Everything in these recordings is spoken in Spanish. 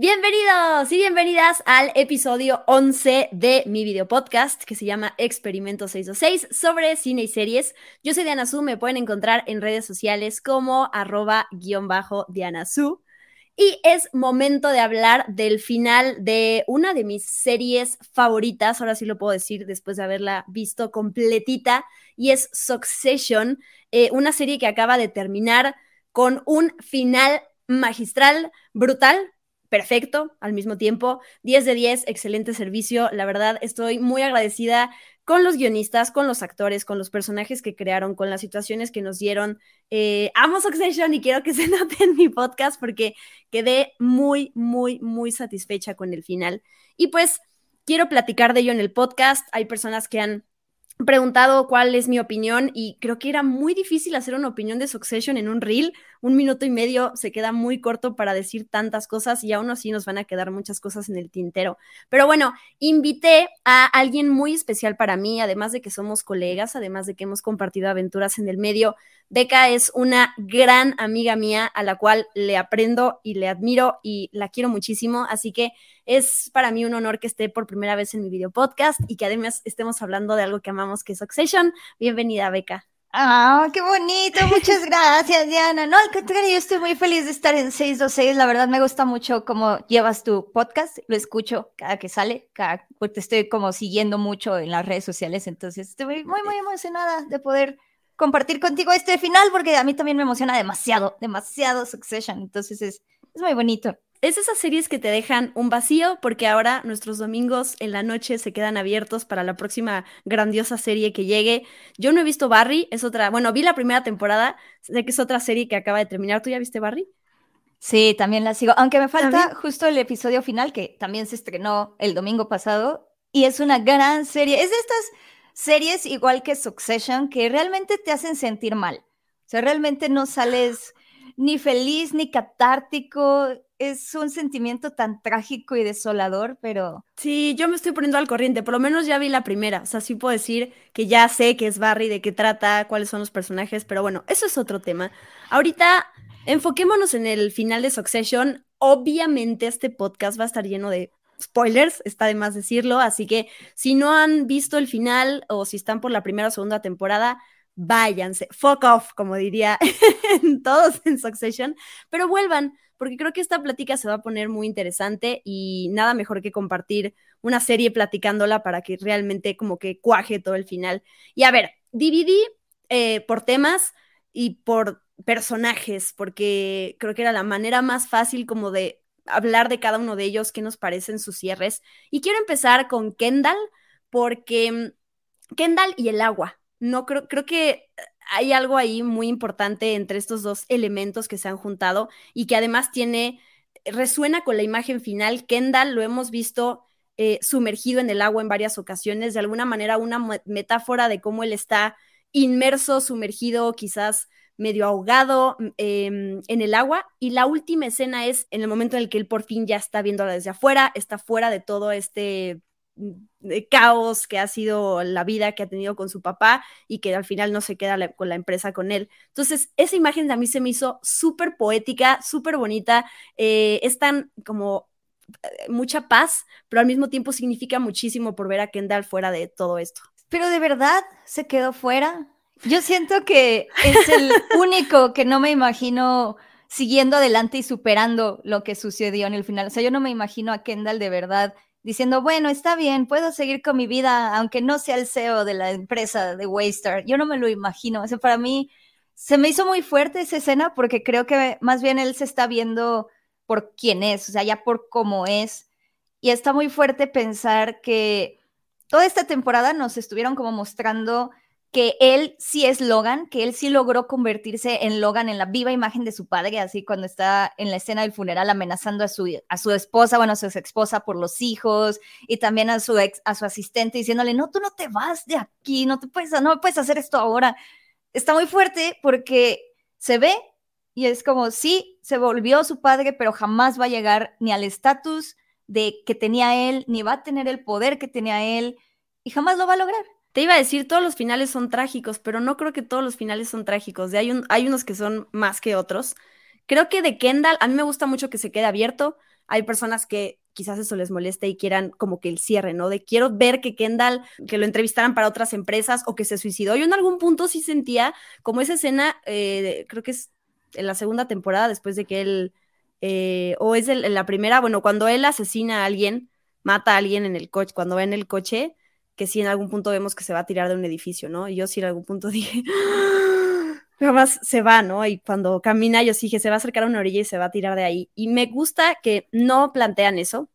Bienvenidos y bienvenidas al episodio 11 de mi video podcast que se llama Experimento 626 sobre cine y series. Yo soy Diana Su, me pueden encontrar en redes sociales como arroba guion bajo Diana Su. Y es momento de hablar del final de una de mis series favoritas, ahora sí lo puedo decir después de haberla visto completita, y es Succession, eh, una serie que acaba de terminar con un final magistral, brutal, perfecto al mismo tiempo. 10 de 10, excelente servicio. La verdad, estoy muy agradecida con los guionistas, con los actores, con los personajes que crearon, con las situaciones que nos dieron. Eh, amo Succession y quiero que se note en mi podcast porque quedé muy, muy, muy satisfecha con el final. Y pues quiero platicar de ello en el podcast. Hay personas que han preguntado cuál es mi opinión y creo que era muy difícil hacer una opinión de Succession en un reel. Un minuto y medio se queda muy corto para decir tantas cosas y aún así nos van a quedar muchas cosas en el tintero. Pero bueno, invité a alguien muy especial para mí, además de que somos colegas, además de que hemos compartido aventuras en el medio. Beca es una gran amiga mía a la cual le aprendo y le admiro y la quiero muchísimo, así que es para mí un honor que esté por primera vez en mi video podcast y que además estemos hablando de algo que amamos que es Succession. Bienvenida, Beca. Ah, qué bonito, muchas gracias, Diana. No, al contrario, yo estoy muy feliz de estar en 626. La verdad me gusta mucho cómo llevas tu podcast, lo escucho cada que sale, cada, porque te estoy como siguiendo mucho en las redes sociales, entonces estoy muy, muy emocionada de poder compartir contigo este final, porque a mí también me emociona demasiado, demasiado Succession, entonces es, es muy bonito es esas series que te dejan un vacío porque ahora nuestros domingos en la noche se quedan abiertos para la próxima grandiosa serie que llegue. Yo no he visto Barry, es otra, bueno, vi la primera temporada, sé que es otra serie que acaba de terminar. ¿Tú ya viste Barry? Sí, también la sigo, aunque me falta justo el episodio final que también se estrenó el domingo pasado y es una gran serie. Es de estas series igual que Succession que realmente te hacen sentir mal. O sea, realmente no sales ni feliz ni catártico es un sentimiento tan trágico y desolador, pero... Sí, yo me estoy poniendo al corriente, por lo menos ya vi la primera, o sea, sí puedo decir que ya sé qué es Barry, de qué trata, cuáles son los personajes, pero bueno, eso es otro tema. Ahorita, enfoquémonos en el final de Succession. Obviamente este podcast va a estar lleno de spoilers, está de más decirlo, así que si no han visto el final o si están por la primera o segunda temporada, váyanse, fuck off, como diría todos en Succession, pero vuelvan porque creo que esta plática se va a poner muy interesante y nada mejor que compartir una serie platicándola para que realmente como que cuaje todo el final. Y a ver, dividí eh, por temas y por personajes, porque creo que era la manera más fácil como de hablar de cada uno de ellos, qué nos parecen sus cierres. Y quiero empezar con Kendall, porque mm, Kendall y el agua. No creo, creo que hay algo ahí muy importante entre estos dos elementos que se han juntado y que además tiene, resuena con la imagen final. Kendall lo hemos visto eh, sumergido en el agua en varias ocasiones, de alguna manera una metáfora de cómo él está inmerso, sumergido, quizás medio ahogado mm, em, en el agua. Y la última escena es en el momento en el que él por fin ya está viéndola desde afuera, está fuera de todo este de caos que ha sido la vida que ha tenido con su papá y que al final no se queda con la empresa con él. Entonces, esa imagen a mí se me hizo súper poética, súper bonita, eh, es tan como eh, mucha paz, pero al mismo tiempo significa muchísimo por ver a Kendall fuera de todo esto. Pero de verdad se quedó fuera. Yo siento que es el único que no me imagino siguiendo adelante y superando lo que sucedió en el final. O sea, yo no me imagino a Kendall de verdad diciendo, bueno, está bien, puedo seguir con mi vida, aunque no sea el CEO de la empresa de Waystar. Yo no me lo imagino. O sea, para mí se me hizo muy fuerte esa escena porque creo que más bien él se está viendo por quién es, o sea, ya por cómo es. Y está muy fuerte pensar que toda esta temporada nos estuvieron como mostrando que él sí es Logan, que él sí logró convertirse en Logan, en la viva imagen de su padre, así cuando está en la escena del funeral amenazando a su, a su esposa, bueno, a su ex esposa por los hijos, y también a su ex, a su asistente diciéndole, no, tú no te vas de aquí, no te puedes, no puedes hacer esto ahora. Está muy fuerte porque se ve y es como, sí, se volvió su padre, pero jamás va a llegar ni al estatus de que tenía él, ni va a tener el poder que tenía él, y jamás lo va a lograr. Te iba a decir, todos los finales son trágicos, pero no creo que todos los finales son trágicos. Hay, un, hay unos que son más que otros. Creo que de Kendall, a mí me gusta mucho que se quede abierto. hay personas que quizás eso les moleste y quieran como que el cierre, ¿no? De quiero ver que Kendall, que lo entrevistaran para otras empresas o que se suicidó. Yo en algún punto sí sentía como esa escena, eh, creo que es en la segunda temporada, después de que él, eh, o es en la primera, bueno, cuando él asesina a alguien, mata a alguien en el coche, cuando va en el coche, que sí en algún punto vemos que se va a tirar de un edificio, ¿no? Y yo sí en algún punto dije, más se va, ¿no? Y cuando camina, yo sí dije, se va a acercar a una orilla y se va a tirar de ahí. Y me gusta que no plantean eso.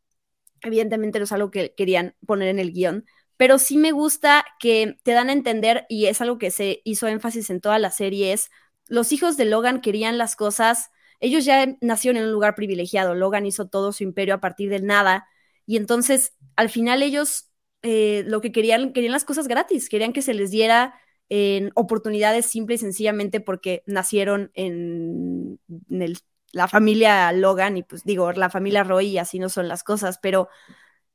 Evidentemente no es algo que querían poner en el guion, pero sí me gusta que te dan a entender, y es algo que se hizo énfasis en toda la serie, es los hijos de Logan querían las cosas, ellos ya nacieron en un lugar privilegiado, Logan hizo todo su imperio a partir del nada, y entonces al final ellos eh, lo que querían, querían las cosas gratis, querían que se les diera en oportunidades simple y sencillamente porque nacieron en, la familia Logan y pues digo, la familia Roy y así no son las cosas, pero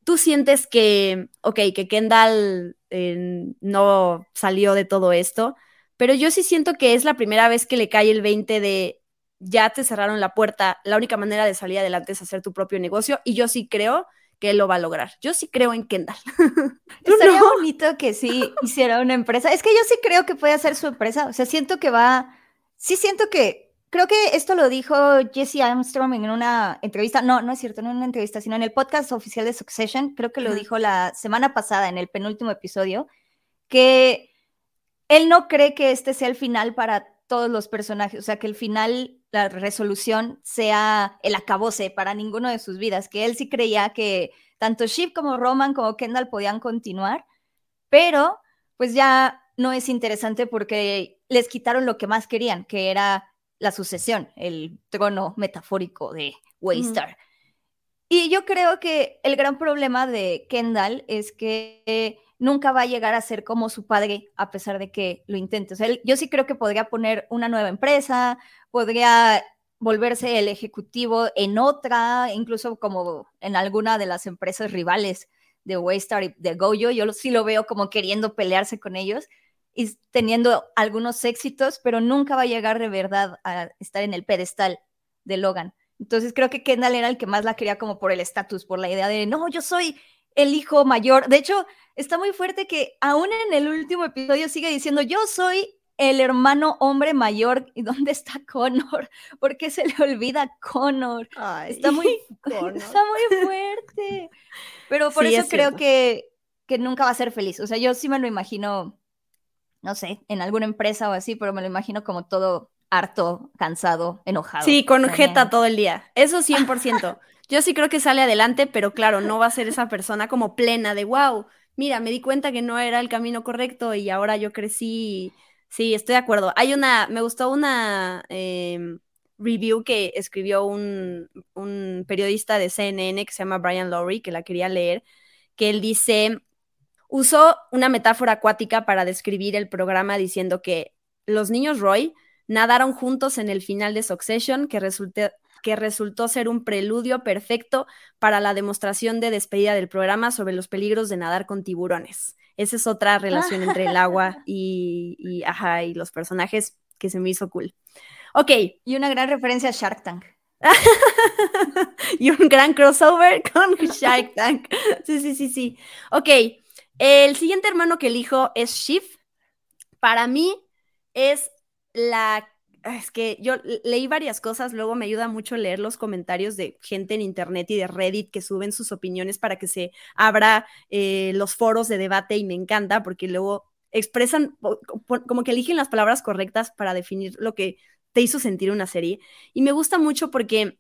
tú sientes que, ok, que Kendall eh, no salió de todo esto, pero yo sí siento que es la primera vez que le cae el 20 de ya te cerraron la puerta, la única manera de salir adelante es hacer tu propio negocio y yo sí creo que él lo va a lograr. Yo sí creo en Kendall. Estaría bonito que sí hiciera una empresa. Es que yo sí creo que puede hacer su empresa. O sea, siento que va. Sí, siento que. Creo que esto lo dijo Jesse Armstrong en una entrevista. No, no es cierto, no en una entrevista, sino en el podcast oficial de Succession. Creo que lo dijo la semana pasada en el penúltimo episodio. Que él no cree que este sea el final para todos los personajes. O sea, que el final la resolución sea el acabose para ninguno de sus vidas, que él sí creía que tanto Shiv como Roman como Kendall podían continuar, pero pues ya no es interesante porque les quitaron lo que más querían, que era la sucesión, el trono metafórico de Waystar. Y yo creo que el gran problema de Kendall es que nunca va a llegar a ser como su padre a pesar de que lo intente. O yo sí creo que podría poner una nueva empresa, podría volverse el ejecutivo en otra, incluso como en alguna de las empresas rivales de Waystar y de Goyo. Yo sí lo veo como queriendo pelearse con ellos y teniendo algunos éxitos, pero nunca va a llegar de verdad a estar en el pedestal de Logan. Entonces creo que Kendall era el que más la quería como por el estatus, por la idea de, no, yo soy el hijo mayor. De hecho, está muy fuerte que aún en el último episodio sigue diciendo, yo soy el hermano hombre mayor. ¿Y dónde está Connor? ¿Por qué se le olvida Connor? está, muy, está muy fuerte. Pero por eso creo que, que nunca va a ser feliz. O sea, yo sí me lo imagino, no sé, en alguna empresa o así, pero me lo imagino como todo harto, cansado, enojado. Sí, con jeta todo el día. Eso 100%. Yo sí creo que sale adelante, pero claro, no va a ser esa persona como plena de, wow, mira, me di cuenta que no era el camino correcto y ahora yo crecí. Sí, estoy de acuerdo. Hay una, me gustó una em, review que escribió un, un periodista de CNN que se llama Brian Lowry, que la quería leer, que él dice, usó una metáfora acuática para describir el programa diciendo que los niños Roy nadaron juntos en el final de Succession, que, resultó, que resultó ser un preludio perfecto para la demostración de despedida del programa sobre los peligros de nadar con tiburones. Esa es otra relación entre el agua y, y, ajá, y los personajes que se me hizo cool. Ok. Y una gran referencia a Shark Tank. y un gran crossover con Shark Tank. Sí, sí, sí, sí. Ok. El siguiente hermano que elijo es Shiv. Para mí es la es que yo leí varias cosas, luego me ayuda mucho leer los comentarios de gente en internet y de Reddit que suben sus opiniones para que se abra eh, los foros de debate y me encanta porque luego expresan, como que eligen las palabras correctas para definir lo que te hizo sentir una serie. Y me gusta mucho porque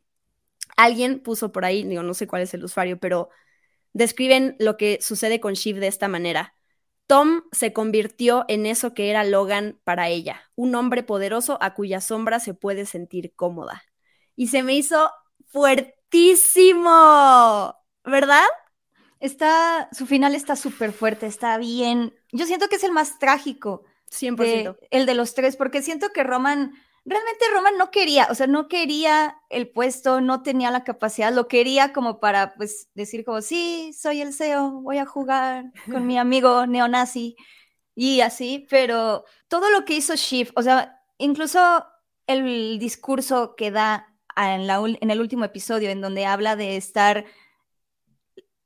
alguien puso por ahí, digo, no sé cuál es el usuario, pero describen lo que sucede con Shiv de esta manera. Tom se convirtió en eso que era Logan para ella, un hombre poderoso a cuya sombra se puede sentir cómoda. Y se me hizo fuertísimo, ¿verdad? Está, su final está súper fuerte, está bien. Yo siento que es el más trágico. 100%. el de los tres, porque siento que Roman realmente Roman no quería, o sea, no quería el puesto, no tenía la capacidad, lo quería como para, pues, decir como, sí, soy el CEO, voy a jugar con mi amigo neonazi y así, pero todo lo que hizo Shift, o sea, incluso el discurso que da en, el último episodio, en donde habla de estar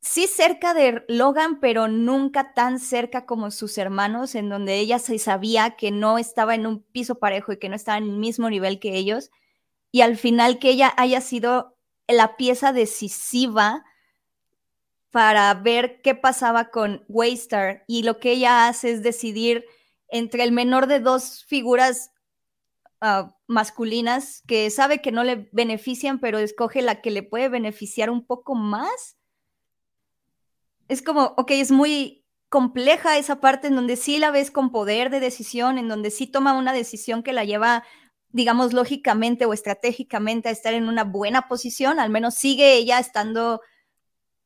sí cerca de Logan, pero nunca tan cerca como sus hermanos, en donde ella se sabía que no estaba en un piso parejo y que no estaba en el mismo nivel que ellos, y al final que ella haya sido la pieza decisiva para ver qué pasaba con Waystar y lo que ella hace es decidir entre el menor de dos figuras uh, masculinas que sabe que no le benefician, pero escoge la que le puede beneficiar un poco más. Es como, ok, es muy compleja esa parte en donde sí la ves con poder de decisión, en donde sí toma una decisión que la lleva, digamos, lógicamente o estratégicamente a estar en una buena posición, al menos sigue ella estando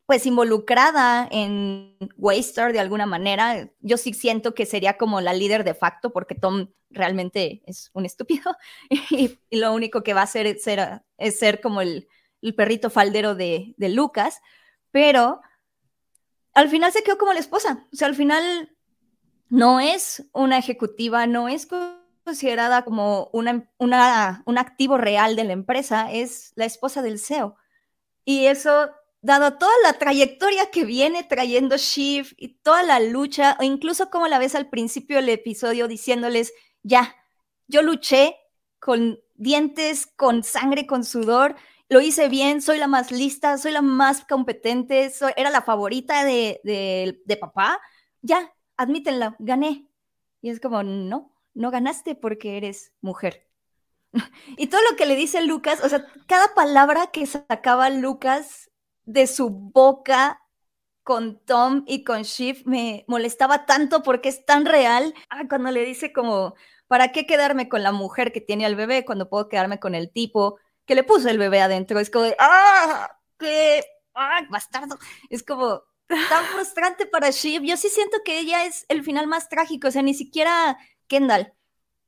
pues involucrada en Waystar de alguna manera. Yo sí siento que sería como la líder de facto porque Tom realmente es un estúpido y, lo único que va a hacer es ser, es ser como el, perrito faldero de, de, Lucas, pero al final se quedó como la esposa. O sea, al final no es una ejecutiva, no es considerada como una, un activo real de la empresa, es la esposa del CEO. Y eso dado toda la trayectoria que viene trayendo Shiv y toda la lucha, o incluso como la ves al principio del episodio diciéndoles, ya, yo luché con dientes, con sangre, con sudor, lo hice bien, soy la más lista, soy la más competente, era la favorita de, de, de papá, ya, admítenla, gané. Y es como, no, no ganaste porque eres mujer. y todo lo que le dice Lucas, o sea, cada palabra que sacaba Lucas de su boca con Tom y con Shiv me molestaba tanto porque es tan real. Ah, cuando le dice como, ¿para qué quedarme con la mujer que tiene al bebé cuando puedo quedarme con el tipo que le puso el bebé adentro? Es como de, ¡ah! ¡Qué! ¡ah! Bastardo. Es como tan frustrante para Shiv. Yo sí siento que ella es el final más trágico, o sea, ni siquiera Kendall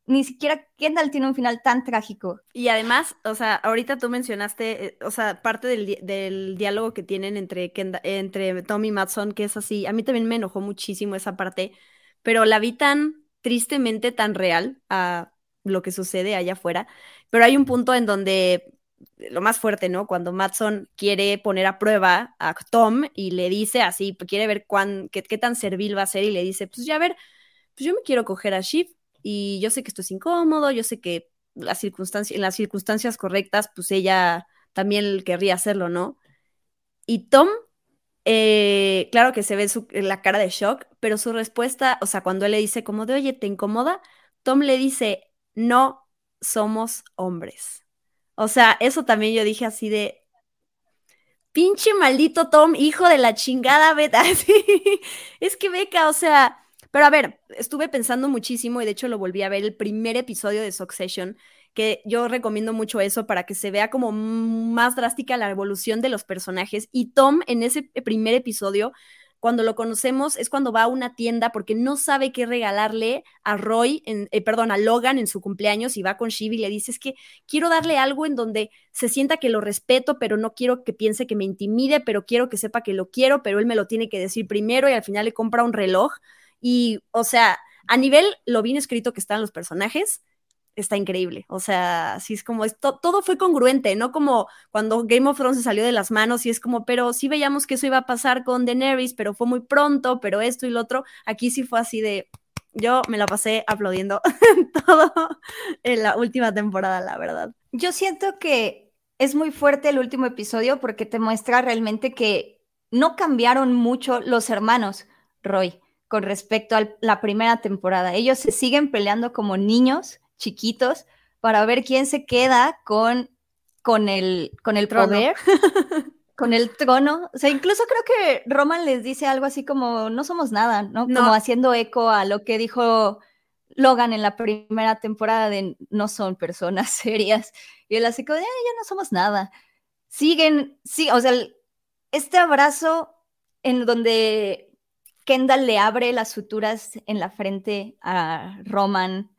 ni siquiera Kendall tiene un final tan trágico. Y además, o sea, ahorita tú mencionaste, eh, o sea, parte del, diálogo que tienen entre, entre Tom y Matson, que es así, a mí también me enojó muchísimo esa parte, pero la vi tan tristemente tan real a lo que sucede allá afuera, pero hay un punto en donde lo más fuerte, ¿no? Cuando Matson quiere poner a prueba a Tom y le dice así, quiere ver cuán, qué, qué tan servil va a ser y le dice, pues ya a ver, pues yo me quiero coger a Shiv y yo sé que esto es incómodo, yo sé que las circunstancias, en las circunstancias correctas, pues ella también querría hacerlo, ¿no? Y Tom, eh, claro que se ve su, la cara de shock, pero su respuesta, o sea, cuando él le dice como de, oye, ¿te incomoda? Tom le dice, no somos hombres. O sea, eso también yo dije así de, pinche maldito Tom, hijo de la chingada, beta. es que beca, o sea, pero a ver, estuve pensando muchísimo y de hecho lo volví a ver el primer episodio de Succession, que yo recomiendo mucho eso para que se vea como más drástica la evolución de los personajes. Y Tom en ese primer episodio, cuando lo conocemos, es cuando va a una tienda porque no sabe qué regalarle a Roy, eh, perdón, a Logan en su cumpleaños y va con Shiv y le dice, es que quiero darle algo en donde se sienta que lo respeto, pero no quiero que piense que me intimide, pero quiero que sepa que lo quiero, pero él me lo tiene que decir primero y al final le compra un reloj y, o sea, a nivel lo bien escrito que están los personajes, está increíble. O sea, así es como, esto, todo fue congruente, ¿no? Como cuando Game of Thrones se salió de las manos y es como, pero sí veíamos que eso iba a pasar con Daenerys, pero fue muy pronto, pero esto y lo otro. Aquí sí fue así de, yo me la pasé aplaudiendo todo en la última temporada, la verdad. Yo siento que es muy fuerte el último episodio porque te muestra realmente que no cambiaron mucho los hermanos, Roy con respecto a la primera temporada. Ellos se siguen peleando como niños chiquitos para ver quién se queda con, con el, con el poder, con el trono. O sea, incluso creo que Roman les dice algo así como, no somos nada, ¿no? Como haciendo eco a lo que dijo Logan en la primera temporada de no son personas serias. Y él así como, eh, ya no somos nada. Siguen, sí, o sea, este abrazo en donde Kendall le abre las suturas en la frente a Roman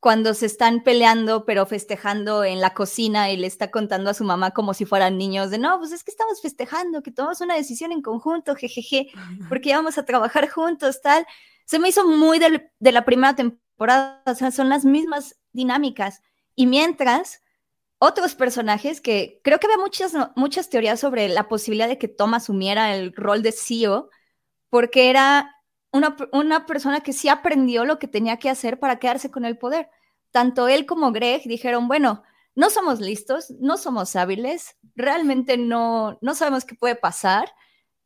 cuando se están peleando, pero festejando en la cocina y le está contando a su mamá como si fueran niños de, no, pues es que estamos festejando, que tomamos una decisión en conjunto, jejeje, porque vamos a trabajar juntos, tal. Se me hizo muy de, la primera temporada, o sea, son las mismas dinámicas. Y mientras, otros personajes que creo que había muchas, muchas teorías sobre la posibilidad de que Tom asumiera el rol de CEO, porque era una, una persona que sí aprendió lo que tenía que hacer para quedarse con el poder. Tanto él como Greg dijeron, bueno, no somos listos, no somos hábiles, realmente no, no sabemos qué puede pasar.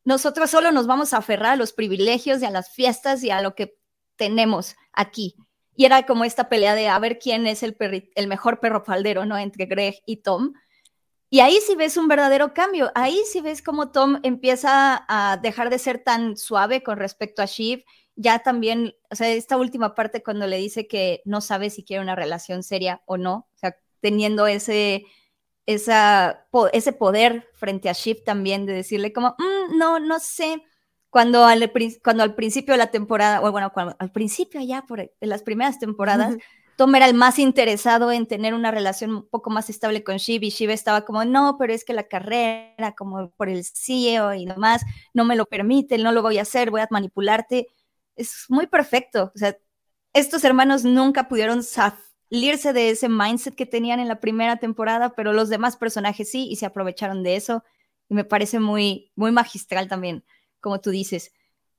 Nosotros solo nos vamos a aferrar a los privilegios y a las fiestas y a lo que tenemos aquí. Y era como esta pelea de a ver quién es el, el mejor perro faldero, ¿no? Entre Greg y Tom. Y ahí sí ves un verdadero cambio. Ahí sí ves cómo Tom empieza a dejar de ser tan suave con respecto a Shiv. Ya también, o sea, esta última parte cuando le dice que no sabe si quiere una relación seria o no, o sea, teniendo ese, esa, ese poder frente a Shiv también de decirle como, mm, no, no sé cuando al, cuando al principio de la temporada, o bueno, al principio ya por las primeras temporadas, Tom era el más interesado en tener una relación un poco más estable con Shiv y estaba como, no, pero es que la carrera, como por el CEO y demás, no me lo permite, no lo voy a hacer, voy a manipularte. Es muy perfecto. O sea, estos hermanos nunca pudieron salirse de ese mindset que tenían en la primera temporada, pero los demás personajes sí y se aprovecharon de eso. Y me parece muy, muy magistral también como tú dices.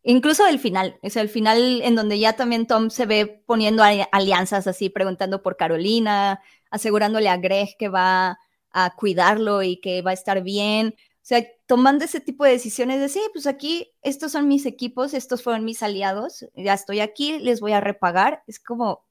Incluso el final, es el final en donde ya también Tom se ve poniendo alianzas así, preguntando por Carolina, asegurándole a Greg que va a cuidarlo y que va a estar bien. O sea, tomando ese tipo de decisiones de, sí, pues aquí estos son mis equipos, estos fueron mis aliados, ya estoy aquí, les voy a repagar. Es como,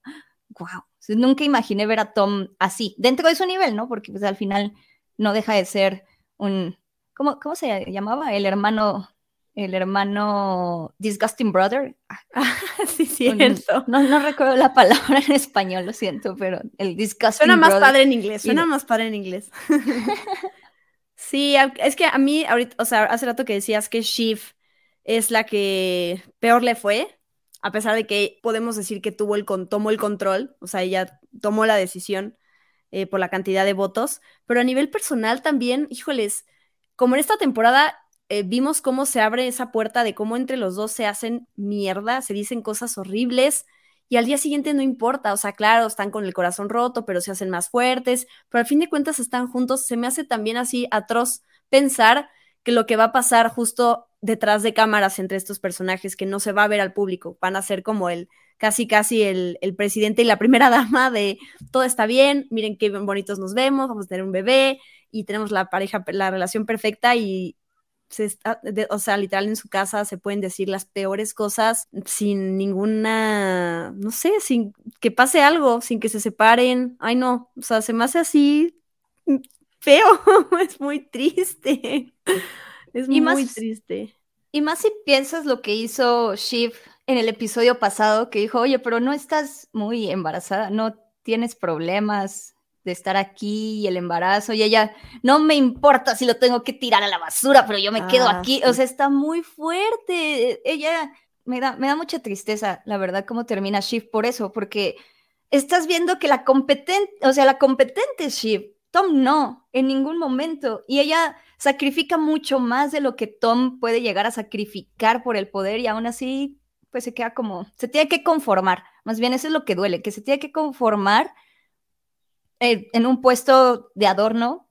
wow, nunca imaginé ver a Tom así, dentro de su nivel, ¿no? Porque pues al final no deja de ser un, ¿cómo, cómo se llamaba? El hermano el hermano Disgusting Brother. Ah, sí, cierto. No, no recuerdo la palabra en español, lo siento, pero el Disgusting Suena más padre en inglés, suena más padre en inglés. sí, es que a mí, ahorita, o sea, hace rato que decías que Shiv es la que peor le fue, a pesar de que podemos decir que tuvo el, tomó el control, o sea, ella tomó la decisión eh, por la cantidad de votos, pero a nivel personal también, híjoles, como en esta temporada eh, vimos cómo se abre esa puerta de cómo entre los dos se hacen mierda, se dicen cosas horribles y al día siguiente no importa, o sea, claro, están con el corazón roto, pero se hacen más fuertes, pero al fin de cuentas están juntos, se me hace también así atroz pensar que lo que va a pasar justo detrás de cámaras entre estos personajes, que no se va a ver al público, van a ser como el casi casi el, el presidente y la primera dama de todo está bien, miren qué bonitos nos vemos, vamos a tener un bebé y tenemos la pareja, la relación perfecta y, o sea, literal en su casa se pueden decir las peores cosas sin ninguna, no sé, sin que pase algo, sin que se separen. Ay, no, o sea, se me hace así feo, es muy triste. Es muy triste. Y más si piensas lo que hizo Shiv en el episodio pasado, que dijo, oye, pero no estás muy embarazada, no tienes problemas, de estar aquí y el embarazo y ella, no me importa si lo tengo que tirar a la basura, pero yo me quedo ah, aquí, o sea, está muy fuerte, ella me da, me da mucha tristeza, la verdad, cómo termina Shiv por eso, porque estás viendo que la competente, o sea, la competente es Shiv, Tom no, en ningún momento, y ella sacrifica mucho más de lo que Tom puede llegar a sacrificar por el poder y aún así, pues se queda como, se tiene que conformar, más bien eso es lo que duele, que se tiene que conformar eh, en un puesto de adorno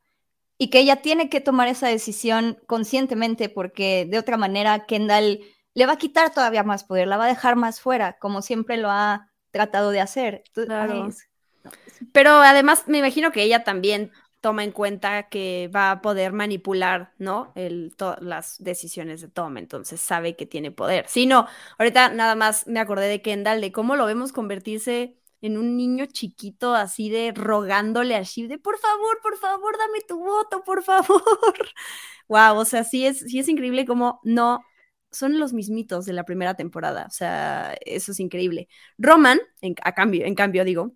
y que ella tiene que tomar esa decisión conscientemente porque de otra manera Kendall le va a quitar todavía más poder, la va a dejar más fuera, como siempre lo ha tratado de hacer. Claro. Pero además me imagino que ella también toma en cuenta que va a poder manipular, ¿no? El, las decisiones de Tom, entonces sabe que tiene poder. Si no, ahorita nada más me acordé de Kendall, de cómo lo vemos convertirse en un niño chiquito así de rogándole a Shiv de por favor, por favor, dame tu voto, por favor. wow, o sea, sí es, sí es increíble como no son los mismitos de la primera temporada. O sea, eso es increíble. Roman, en, a cambio, en cambio, digo,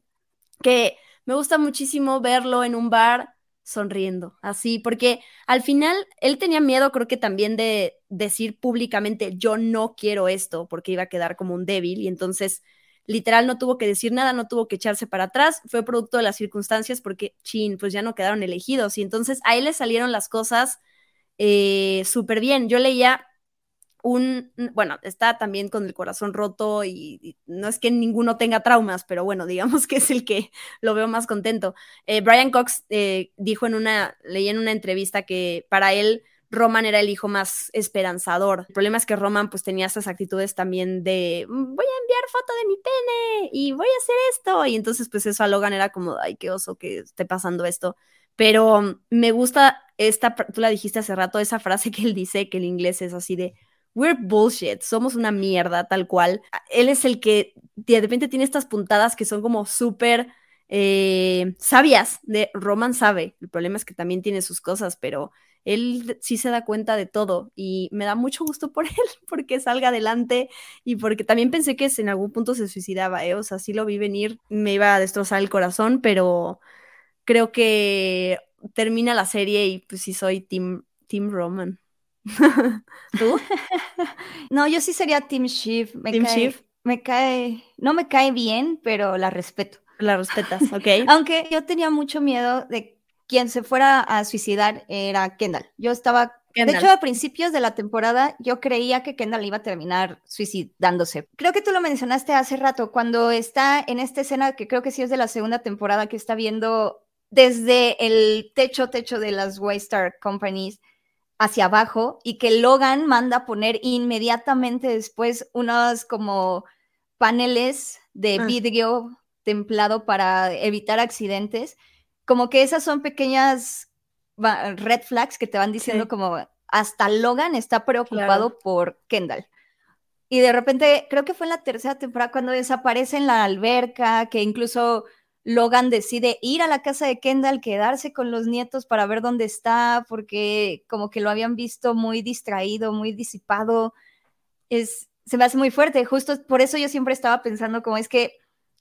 que me gusta muchísimo verlo en un bar sonriendo, así, porque al final él tenía miedo, creo que también de decir públicamente, yo no quiero esto, porque iba a quedar como un débil, y entonces literal no tuvo que decir nada, no tuvo que echarse para atrás, fue producto de las circunstancias porque, chin, pues ya no quedaron elegidos y entonces a él le salieron las cosas eh, súper bien. Yo leía un, bueno, está también con el corazón roto y, no es que ninguno tenga traumas, pero bueno, digamos que es el que lo veo más contento. Eh, Brian Cox eh, dijo en una, leí en una entrevista que para él Roman era el hijo más esperanzador. El problema es que Roman pues tenía esas actitudes también de mm, voy a enviar foto de mi pene y voy a hacer esto. Y entonces pues eso a Logan era como, ay, qué oso que esté pasando esto. Pero me gusta esta, tú la dijiste hace rato, esa frase que él dice, que el inglés es así de, we're bullshit, somos una mierda tal cual. Él es el que de repente tiene estas puntadas que son como súper eh, sabias de Roman sabe. El problema es que también tiene sus cosas, pero él sí se da cuenta de todo y me da mucho gusto por él, porque salga adelante y porque también pensé que en algún punto se suicidaba, ¿eh? o sea, sí lo vi venir, me iba a destrozar el corazón, pero creo que termina la serie y pues sí soy Team, team Roman. ¿Tú? no, yo sí sería Team Shiv. Me cae, Me cae, no me cae bien, pero la respeto. La respetas, ok. Aunque yo tenía mucho miedo de quien se fuera a suicidar era Kendall. Yo estaba, de hecho, a principios de la temporada yo creía que Kendall iba a terminar suicidándose. Creo que tú lo mencionaste hace rato, cuando está en esta escena que creo que sí es de la segunda temporada que está viendo desde el techo, techo de las Waystar Companies hacia abajo y que Logan manda poner inmediatamente después unos como paneles de ah. vidrio templado para evitar accidentes. Como que esas son pequeñas red flags que te van diciendo como hasta Logan está preocupado por Kendall. Y de repente, creo que fue en la tercera temporada cuando desaparece en la alberca, que incluso Logan decide ir a la casa de Kendall, quedarse con los nietos para ver dónde está, porque como que lo habían visto muy distraído, muy disipado. Es, se me hace muy fuerte. Justo por eso yo siempre estaba pensando como es que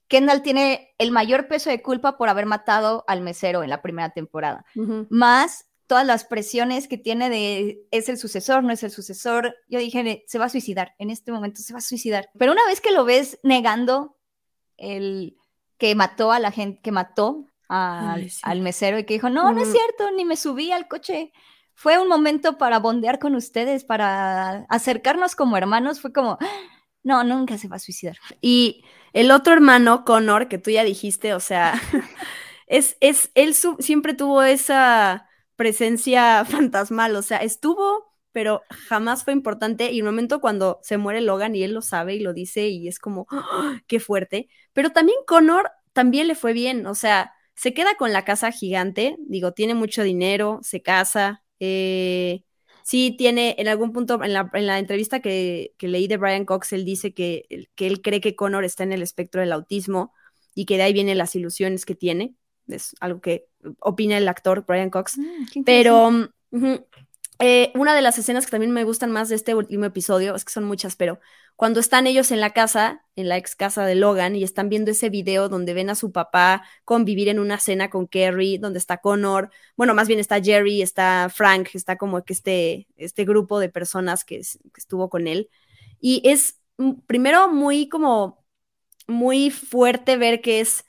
Kendall tiene el mayor peso de culpa por haber matado al mesero en la primera temporada. Más todas las presiones que tiene de es el sucesor, no es el sucesor. Yo dije, se va a suicidar, en este momento se va a suicidar. Pero una vez que lo ves negando el que mató a la gente, que mató al, mesero y que dijo, no, no es cierto, ni me subí al coche. Fue un momento para bondear con ustedes, para acercarnos como hermanos. Fue como, no, nunca se va a suicidar. Y el otro hermano, Connor, que tú ya dijiste, o sea, es, es, él siempre tuvo esa presencia fantasmal, o sea, estuvo, pero jamás fue importante. Y el momento cuando se muere Logan y él lo sabe y lo dice y es como, qué fuerte. Pero también Connor también le fue bien, o sea, se queda con la casa gigante, digo, tiene mucho dinero, se casa, eh, sí tiene, en algún punto, en la, entrevista que, leí de Brian Cox, él dice que, que él cree que Connor está en el espectro del autismo y que de ahí vienen las ilusiones que tiene, es algo que opina el actor Brian Cox, mm, pero eh, una de las escenas que también me gustan más de este último episodio, es que son muchas, pero cuando están ellos en la casa, en la ex casa de Logan, y están viendo ese video donde ven a su papá convivir en una cena con Kerry, donde está Connor, bueno, más bien está Jerry, está Frank, está como que este, este grupo de personas que, que estuvo con él. Y es mm, primero muy como, muy fuerte ver que es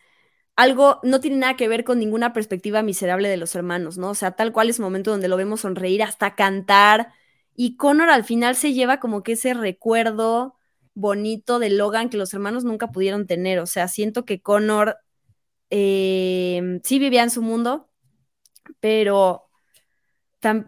algo no tiene nada que ver con ninguna perspectiva miserable de los hermanos, ¿no? O sea, tal cual es un momento donde lo vemos sonreír hasta cantar y Connor al final se lleva como que ese recuerdo bonito de Logan que los hermanos nunca pudieron tener. O sea, siento que Connor eh, sí vivía en su mundo, pero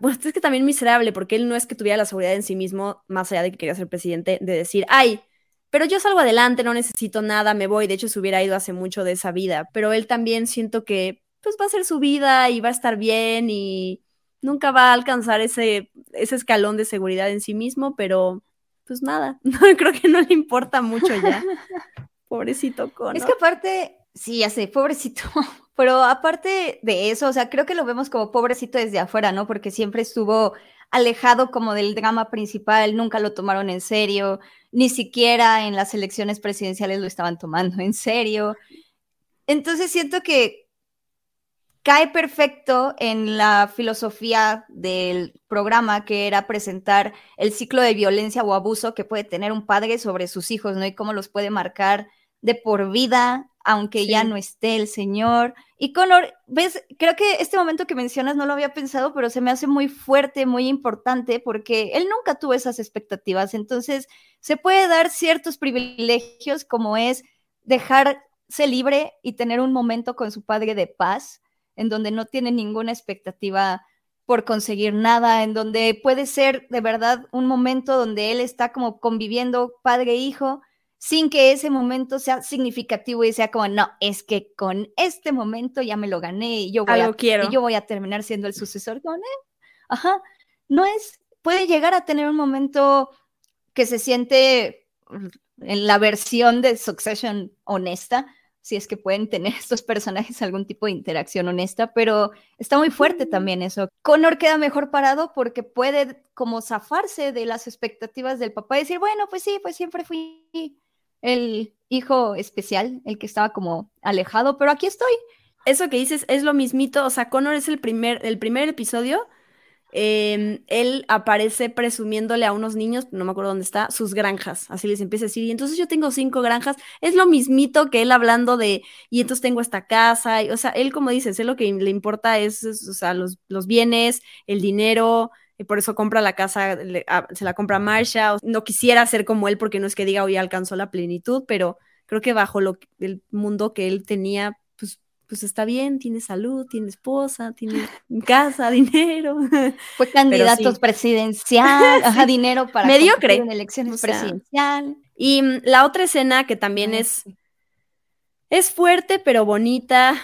pues, es que también miserable, porque él no es que tuviera la seguridad en sí mismo, más allá de que quería ser presidente, de decir, ay, pero yo salgo adelante, no necesito nada, me voy. De hecho, se hubiera ido hace mucho de esa vida. Pero él también siento que pues va a ser su vida y va a estar bien y nunca va a alcanzar ese, ese escalón de seguridad en sí mismo, pero pues nada, creo que no le importa mucho ya. Pobrecito con. Es que aparte, sí, ya sé, pobrecito. Pero aparte de eso, o sea, creo que lo vemos como pobrecito desde afuera, ¿no? Porque siempre estuvo alejado como del drama principal, nunca lo tomaron en serio, ni siquiera en las elecciones presidenciales lo estaban tomando en serio. Entonces siento que cae perfecto en la filosofía del programa que era presentar el ciclo de violencia o abuso que puede tener un padre sobre sus hijos, ¿no? Y cómo los puede marcar de por vida aunque ya no esté el señor. Y Connor, ves, creo que este momento que mencionas no lo había pensado, pero se me hace muy fuerte, muy importante, porque él nunca tuvo esas expectativas. Entonces, se puede dar ciertos privilegios como es dejarse libre y tener un momento con su padre de paz, en donde no tiene ninguna expectativa por conseguir nada, en donde puede ser de verdad un momento donde él está como conviviendo padre e hijo, sin que ese momento sea significativo y sea como, no, es que con este momento ya me lo gané y yo voy, a, Y yo voy a terminar siendo el sucesor con él. Ajá, no es, puede llegar a tener un momento que se siente en la versión de Succession honesta, si es que pueden tener estos personajes algún tipo de interacción honesta, pero está muy fuerte también eso. Connor queda mejor parado porque puede como zafarse de las expectativas del papá y decir, bueno, pues sí, pues siempre fui el hijo especial, el que estaba como alejado, pero aquí estoy. Eso que dices es lo mismito, o sea, Connor es el primer, el primer episodio Em, él aparece presumiéndole a unos niños, no me acuerdo dónde está, sus granjas. Así les empieza a decir, y entonces yo tengo cinco granjas. Es lo mismito que él hablando de, y entonces tengo esta casa. Y, o sea, él, como dices, él lo que le importa es, o sea, los, los, bienes, el dinero. Y por eso compra la casa, se la compra a Marsha. No quisiera ser como él porque no es que diga hoy alcanzó la plenitud, pero creo que bajo lo, el mundo que él tenía, pues está bien, tiene salud, tiene esposa, tiene casa, dinero. Fue candidato presidencial, ajá, dinero para mediocre en elecciones presidenciales. Y mm, la otra escena que también ah, es, es fuerte, pero bonita,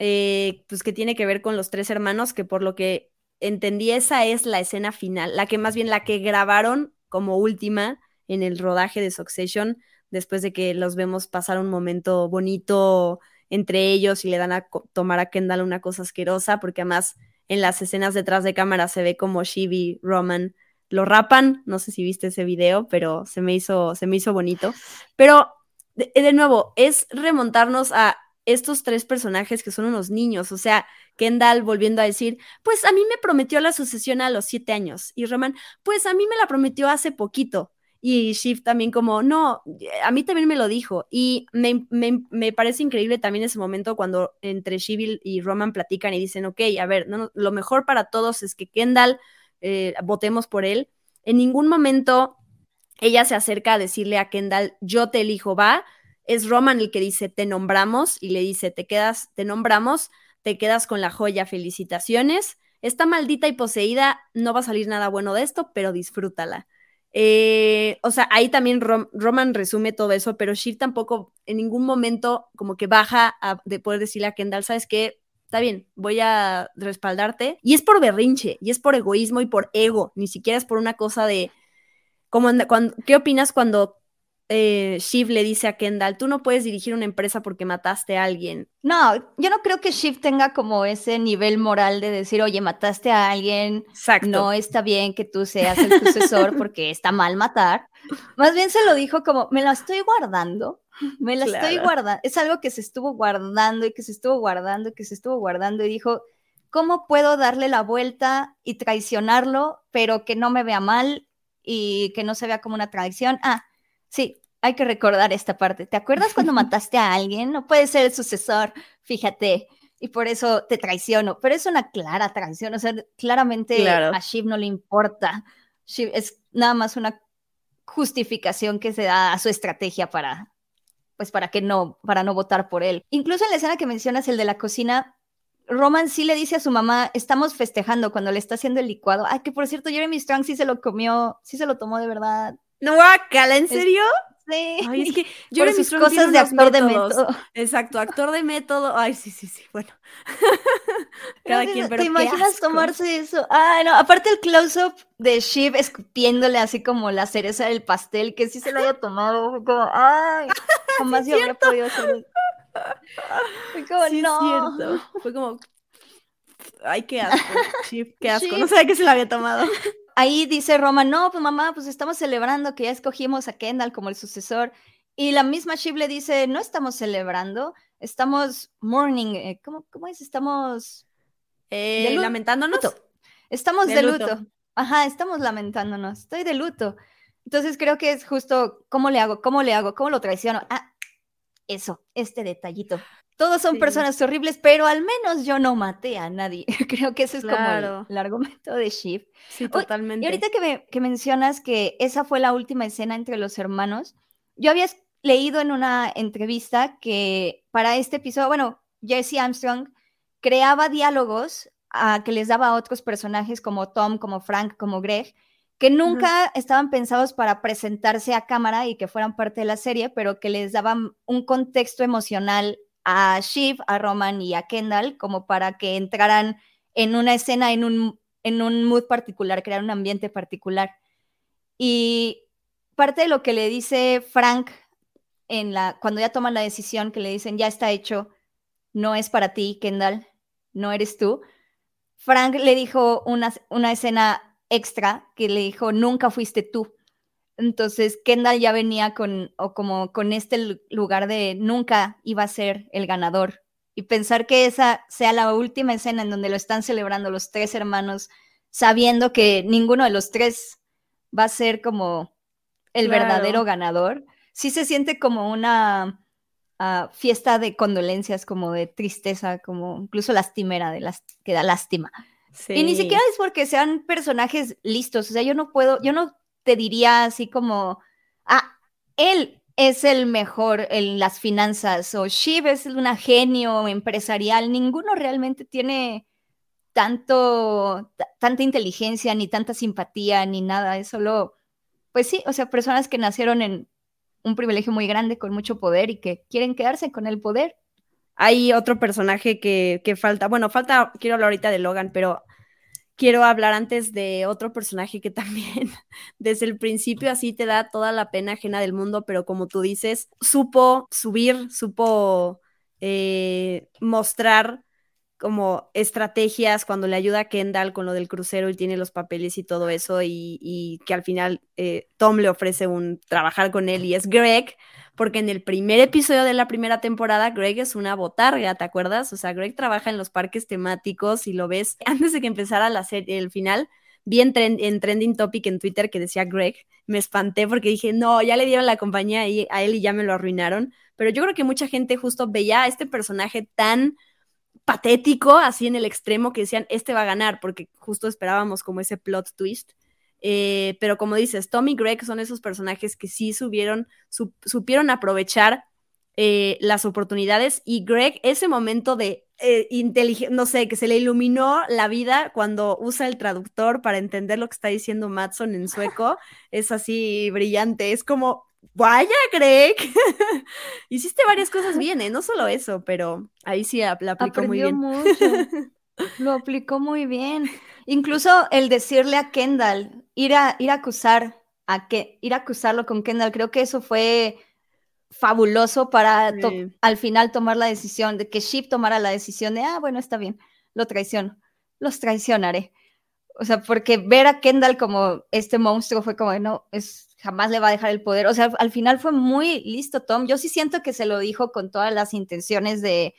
eh, pues que tiene que ver con los tres hermanos, que por lo que entendí, esa es la escena final, la que más bien la que grabaron como última en el rodaje de Succession, después de que los vemos pasar un momento bonito entre ellos y le dan a tomar a Kendall una cosa asquerosa, porque además en las escenas detrás de cámara se ve como Shiv y Roman lo rapan, no sé si viste ese video, pero se me hizo, se me hizo bonito. Pero de nuevo, es remontarnos a estos tres personajes que son unos niños, o sea, Kendall volviendo a decir, pues a mí me prometió la sucesión a los siete años, y Roman, pues a mí me la prometió hace poquito, y Shift también como, no, a mí también me lo dijo. Y me, me, parece increíble también ese momento cuando entre Shiv y Roman platican y dicen, ok, a ver, lo mejor para todos es que Kendall, eh, votemos por él. En ningún momento ella se acerca a decirle a Kendall, yo te elijo, va. Es Roman el que dice, te nombramos y le dice, te quedas, te nombramos, te quedas con la joya, felicitaciones. Está maldita y poseída, no va a salir nada bueno de esto, pero disfrútala. Eh, o sea, ahí también Roman resume todo eso, pero Shiv tampoco en ningún momento como que baja de poder decirle a Kendall, ¿sabes qué? Está bien, voy a respaldarte. Y es por berrinche, y es por egoísmo y por ego, ni siquiera es por una cosa de... Como, cuando, ¿Qué opinas cuando eh, Shiv le dice a Kendall, tú no puedes dirigir una empresa porque mataste a alguien. No, yo no creo que Shiv tenga como ese nivel moral de decir, oye, mataste a alguien, no está bien que tú seas el sucesor porque está mal matar. Más bien se lo dijo como, me la estoy guardando, me la estoy guardando. Es algo que se estuvo guardando y que se estuvo guardando y que se estuvo guardando y dijo, ¿cómo puedo darle la vuelta y traicionarlo, pero que no me vea mal y que no se vea como una traición? Ah, Sí, hay que recordar esta parte. ¿Te acuerdas cuando mataste a alguien? No puede ser el sucesor, fíjate, y por eso te traiciono. Pero es una clara traición, o sea, claramente a Shiv no le importa. Shiv es nada más una justificación que se da a su estrategia para, pues para que no, para no votar por él. Incluso en la escena que mencionas, el de la cocina, Roman sí le dice a su mamá, estamos festejando cuando le está haciendo el licuado. Ay, que por cierto, Jeremy Strong sí se lo comió, sí se lo tomó de verdad. No, guacala, ¿en serio? Sí. Ay, es que yo Por sus cosas de actor de método. Exacto, actor de método. Ay, sí, sí, sí. Bueno. Cada quien, pero ¿Te imaginas tomarse eso? Ah, no, aparte el close-up de Shiv escupiéndole así como la cereza del pastel, que sí se lo haya tomado. como, ay, jamás yo habría podido hacer Fue como, sí, no. Es cierto. Fue como, ay, qué asco. Shiv, qué asco. No sabía que se lo había tomado ahí dice Roma, no, pues mamá, pues estamos celebrando que ya escogimos a Kendall como el sucesor. Y la misma Shiv le dice, no estamos celebrando, estamos mourning, eh, ¿cómo, cómo es? Estamos eh, lamentándonos. Estamos de, luto. Ajá, estamos lamentándonos, estoy de luto. Entonces creo que es justo, ¿cómo le hago? ¿Cómo le hago? ¿Cómo lo traiciono? Ah, eso, este detallito. Todos son personas horribles, pero al menos yo no maté a nadie. Creo que ese es como el, argumento de Shiv. Sí, totalmente. y ahorita que, que mencionas que esa fue la última escena entre los hermanos, yo había leído en una entrevista que para este episodio, bueno, Jesse Armstrong creaba diálogos a, que les daba a otros personajes como Tom, como Frank, como Greg, que nunca estaban pensados para presentarse a cámara y que fueran parte de la serie, pero que les daban un contexto emocional a Shiv, a Roman y a Kendall, como para que entraran en una escena, en un, en un mood particular, crear un ambiente particular. Y parte de lo que le dice Frank en la, cuando ya toman la decisión, que le dicen, ya está hecho, no es para ti, Kendall, no eres tú. Frank le dijo una, una escena extra que le dijo, nunca fuiste tú. Entonces Kendall ya venía con, o como con este lugar de nunca iba a ser el ganador. Y pensar que esa sea la última escena en donde lo están celebrando los tres hermanos, sabiendo que ninguno de los tres va a ser como el verdadero ganador, sí se siente como una ah, fiesta de condolencias, como de tristeza, como incluso lastimera, de las, que da lástima. Y ni siquiera es porque sean personajes listos, o sea, yo no puedo, yo no te diría así como, ah, él es el mejor en las finanzas o Shiv es una genio empresarial, ninguno realmente tiene tanto, tanta inteligencia, ni tanta simpatía, ni nada, es solo, pues sí, o sea, personas que nacieron en un privilegio muy grande con mucho poder y que quieren quedarse con el poder. Hay otro personaje que, falta, bueno, falta, quiero hablar ahorita de Logan, pero quiero hablar antes de otro personaje que también desde el principio así te da toda la pena ajena del mundo, pero como tú dices, supo subir, supo eh, mostrar como estrategias cuando le ayuda a Kendall con lo del crucero y tiene los papeles y todo eso y, que al final eh, Tom le ofrece un trabajar con él y es Greg, porque en el primer episodio de la primera temporada Greg es una botarga, ¿te acuerdas? O sea, Greg trabaja en los parques temáticos y lo ves antes de que empezara la serie, el final, vi en, en Trending Topic en Twitter que decía Greg, me espanté porque dije, no, ya le dieron la compañía a él y ya me lo arruinaron, pero yo creo que mucha gente justo veía a este personaje tan patético, así en el extremo, que decían, este va a ganar, porque justo esperábamos como ese plot twist. Eh, pero como dices, Tommy y Greg son esos personajes que sí subieron, supieron aprovechar eh, las oportunidades y Greg, ese momento de eh, inteligencia, no sé, que se le iluminó la vida cuando usa el traductor para entender lo que está diciendo Matson en sueco, es así brillante, es como, Vaya, Greg. Hiciste varias cosas bien, ¿eh? No solo eso, pero ahí sí la aplicó muy bien. Mucho. Lo aplicó muy bien. Incluso el decirle a Kendall, ir a, ir a acusar, a que, ir a acusarlo con Kendall, creo que eso fue fabuloso para al final tomar la decisión, de que Ship tomara la decisión de, ah, bueno, está bien, lo traiciono, los traicionaré. O sea, porque ver a Kendall como este monstruo fue como, no, es jamás le va a dejar el poder. O sea, al final fue muy listo Tom. Yo sí siento que se lo dijo con todas las intenciones de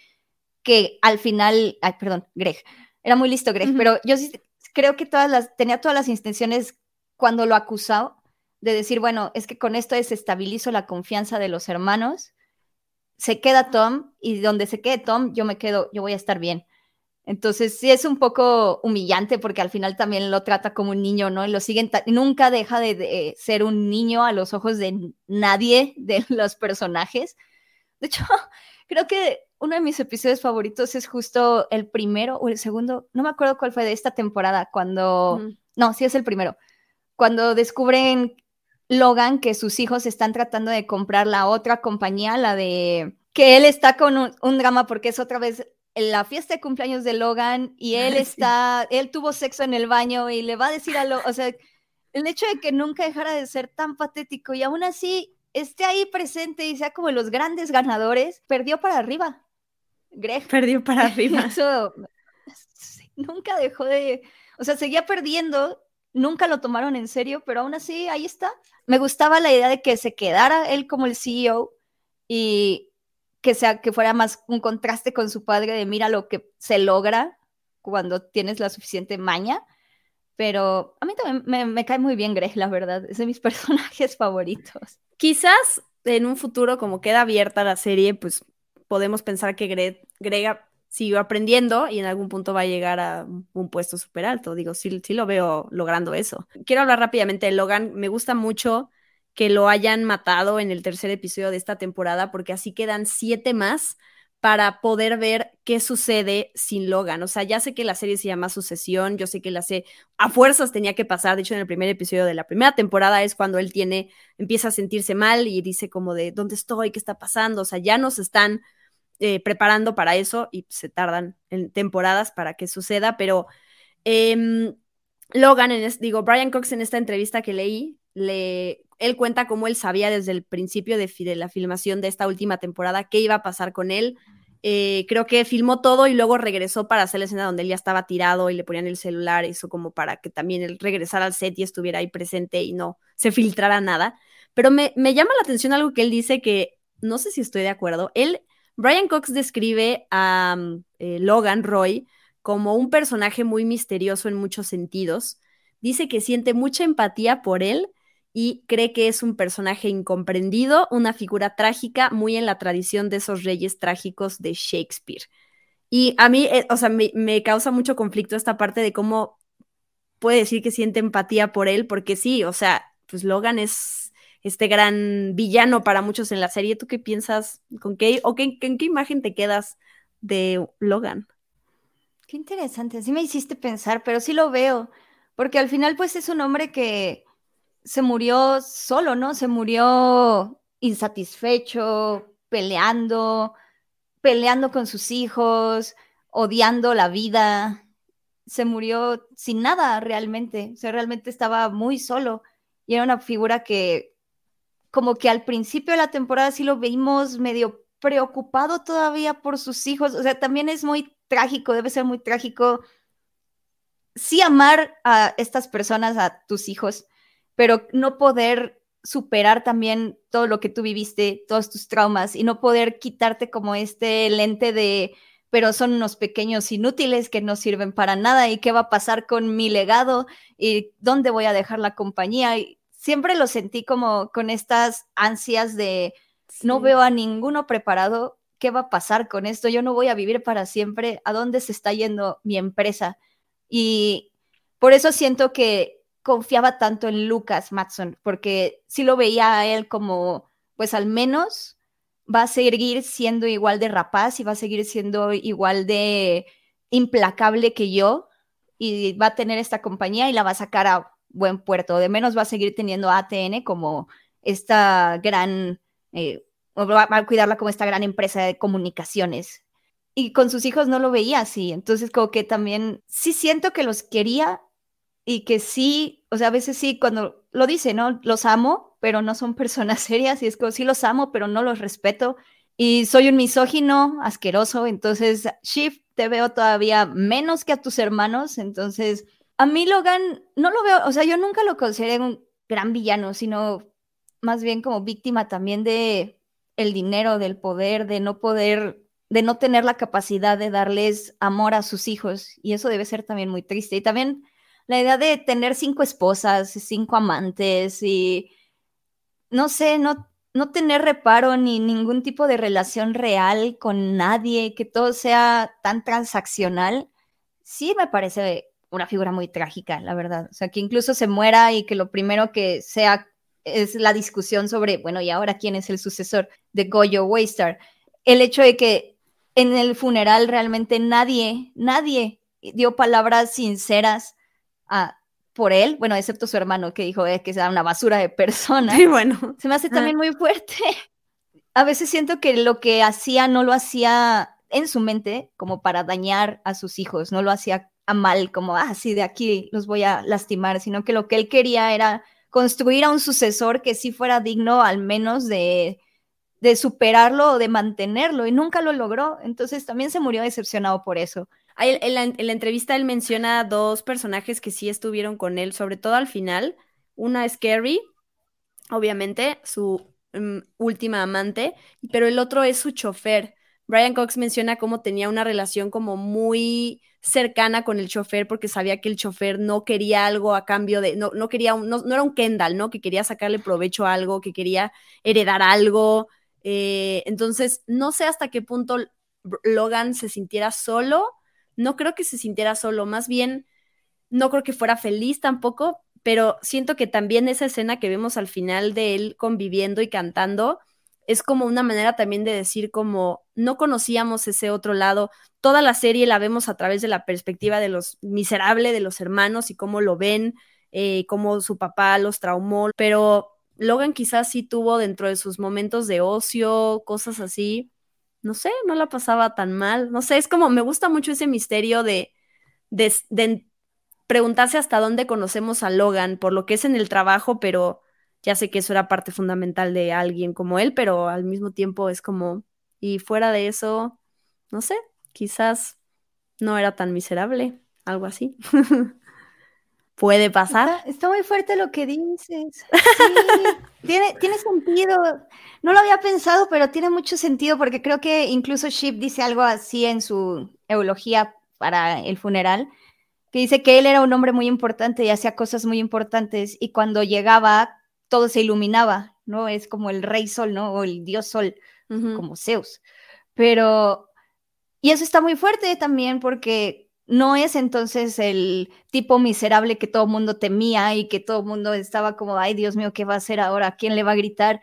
que al final, ay, perdón, Greg, era muy listo Greg, pero yo sí creo que todas las, tenía todas las intenciones cuando lo acusó de decir, bueno, es que con esto desestabilizo la confianza de los hermanos, se queda Tom y donde se quede Tom, yo me quedo, yo voy a estar bien. Entonces sí es un poco humillante porque al final también lo trata como un niño, ¿no? Y lo siguen, nunca deja de, ser un niño a los ojos de nadie de los personajes. De hecho, creo que uno de mis episodios favoritos es justo el primero o el segundo, no me acuerdo cuál fue de esta temporada, cuando, no, sí es el primero, cuando descubren Logan que sus hijos están tratando de comprar la otra compañía, la de que él está con un drama porque es otra vez la fiesta de cumpleaños de Logan y él está, él tuvo sexo en el baño y le va a decir a Logan, o sea, el hecho de que nunca dejara de ser tan patético y aún así esté ahí presente y sea como los grandes ganadores, perdió para arriba. Greg. Perdió para arriba. Eso nunca dejó de, o sea, seguía perdiendo, nunca lo tomaron en serio, pero aún así ahí está. Me gustaba la idea de que se quedara él como el CEO y que, sea, que fuera más un contraste con su padre de mira lo que se logra cuando tienes la suficiente maña. Pero a mí también me, cae muy bien Greg, la verdad. Es de mis personajes favoritos. Quizás en un futuro, como queda abierta la serie, pues podemos pensar que Greg, siguió aprendiendo y en algún punto va a llegar a un puesto súper alto. Digo, sí, sí lo veo logrando eso. Quiero hablar rápidamente de Logan. Me gusta mucho que lo hayan matado en el tercer episodio de esta temporada porque así quedan siete más para poder ver qué sucede sin Logan. O sea, ya sé que la serie se llama Sucesión, yo sé que la sé, a fuerzas tenía que pasar, de hecho en el primer episodio de la primera temporada es cuando él tiene, empieza a sentirse mal y dice como de, ¿dónde estoy? ¿Qué está pasando? O sea, ya nos están eh, preparando para eso y se tardan en temporadas para que suceda, pero em, Logan, en digo, Brian Cox en esta entrevista que leí, le, él cuenta cómo él sabía desde el principio de, la filmación de esta última temporada qué iba a pasar con él. Eh, creo que filmó todo y luego regresó para hacer la escena donde él ya estaba tirado y le ponían el celular, eso como para que también él regresara al set y estuviera ahí presente y no se filtrara nada. Pero me, llama la atención algo que él dice que no sé si estoy de acuerdo. Él, Brian Cox describe a eh, Logan Roy como un personaje muy misterioso en muchos sentidos. Dice que siente mucha empatía por él y cree que es un personaje incomprendido, una figura trágica, muy en la tradición de esos reyes trágicos de Shakespeare. Y a mí, eh, o sea, me, causa mucho conflicto esta parte de cómo puede decir que siente empatía por él, porque sí, o sea, pues Logan es este gran villano para muchos en la serie. ¿Tú qué piensas? ¿Con qué, o qué, en qué imagen te quedas de Logan? Qué interesante, sí me hiciste pensar, pero sí lo veo, porque al final pues es un hombre que se murió solo, ¿no? Se murió insatisfecho, peleando, peleando con sus hijos, odiando la vida. Se murió sin nada realmente. O sea, realmente estaba muy solo. Y era una figura que, como que al principio de la temporada sí lo vimos medio preocupado todavía por sus hijos. O sea, también es muy trágico, debe ser muy trágico. Sí amar a estas personas, a tus hijos, pero no poder superar también todo lo que tú viviste, todos tus traumas y no poder quitarte como este lente de, pero son unos pequeños inútiles que no sirven para nada y qué va a pasar con mi legado y dónde voy a dejar la compañía. Y siempre lo sentí como con estas ansias de no veo a ninguno preparado, ¿qué va a pasar con esto? Yo no voy a vivir para siempre, ¿a dónde se está yendo mi empresa? Y por eso siento que confiaba tanto en Lucas Matson, porque sí lo veía a él como, pues al menos va a seguir siendo igual de rapaz y va a seguir siendo igual de implacable que yo y va a tener esta compañía y la va a sacar a buen puerto. De menos va a seguir teniendo ATN como esta gran, eh, va a cuidarla como esta gran empresa de comunicaciones. Y con sus hijos no lo veía así. Entonces, como que también sí siento que los quería y que sí, o sea, a veces sí, cuando lo dice, ¿no? Los amo, pero no son personas serias y es como sí los amo, pero no los respeto y soy un misógino asqueroso, entonces Shift te veo todavía menos que a tus hermanos, entonces a mí Logan no lo veo, o sea, yo nunca lo consideré un gran villano, sino más bien como víctima también de el dinero, del poder, de no poder, de no tener la capacidad de darles amor a sus hijos y eso debe ser también muy triste. Y también la idea de tener cinco esposas, cinco amantes y no sé, no, no tener reparo ni ningún tipo de relación real con nadie, que todo sea tan transaccional, sí me parece una figura muy trágica, la verdad. O sea, que incluso se muera y que lo primero que sea es la discusión sobre, bueno, ¿y ahora quién es el sucesor de Goyo Waystar? El hecho de que en el funeral realmente nadie, nadie dio palabras sinceras por él, bueno, excepto su hermano que dijo eh, que era una basura de persona. Y bueno. Se me hace también muy fuerte. A veces siento que lo que hacía no lo hacía en su mente como para dañar a sus hijos, no lo hacía a mal, como, ah, sí, de aquí los voy a lastimar, sino que lo que él quería era construir a un sucesor que sí fuera digno al menos de, de superarlo o de mantenerlo, y nunca lo logró, entonces también se murió decepcionado por eso. En la, entrevista él menciona dos personajes que sí estuvieron con él, sobre todo al final. Una es Carrie, obviamente, su mm, última amante, pero el otro es su chofer, Brian Cox menciona cómo tenía una relación como muy cercana con el chofer porque sabía que el chofer no quería algo a cambio de, no, no quería, no, no, era un Kendall, ¿no? Que quería sacarle provecho a algo, que quería heredar algo. Eh, entonces, no sé hasta qué punto Logan se sintiera solo. No creo que se sintiera solo, más bien no creo que fuera feliz tampoco, pero siento que también esa escena que vemos al final de él conviviendo y cantando es como una manera también de decir como no conocíamos ese otro lado. Toda la serie la vemos a través de la perspectiva de los miserables de los hermanos y cómo lo ven, eh, cómo su papá los traumó, pero Logan quizás sí tuvo dentro de sus momentos de ocio, cosas así. No sé, no la pasaba tan mal. No sé, es como me gusta mucho ese misterio de, de preguntarse hasta dónde conocemos a Logan, por lo que es en el trabajo, pero ya sé que eso era parte fundamental de alguien como él, pero al mismo tiempo es como, y fuera de eso, no sé, quizás no era tan miserable, algo así. Puede pasar. Está, muy fuerte lo que dices. tiene, tiene sentido. No lo había pensado, pero tiene mucho sentido porque creo que incluso Ship dice algo así en su eulogía para el funeral, que dice que él era un hombre muy importante y hacía cosas muy importantes y cuando llegaba todo se iluminaba, ¿no? Es como el rey sol, ¿no? O el dios sol, como Zeus. Pero, y eso está muy fuerte también porque no es entonces el tipo miserable que todo el mundo temía y que todo el mundo estaba como, ay Dios mío, ¿qué va a hacer ahora? ¿Quién le va a gritar?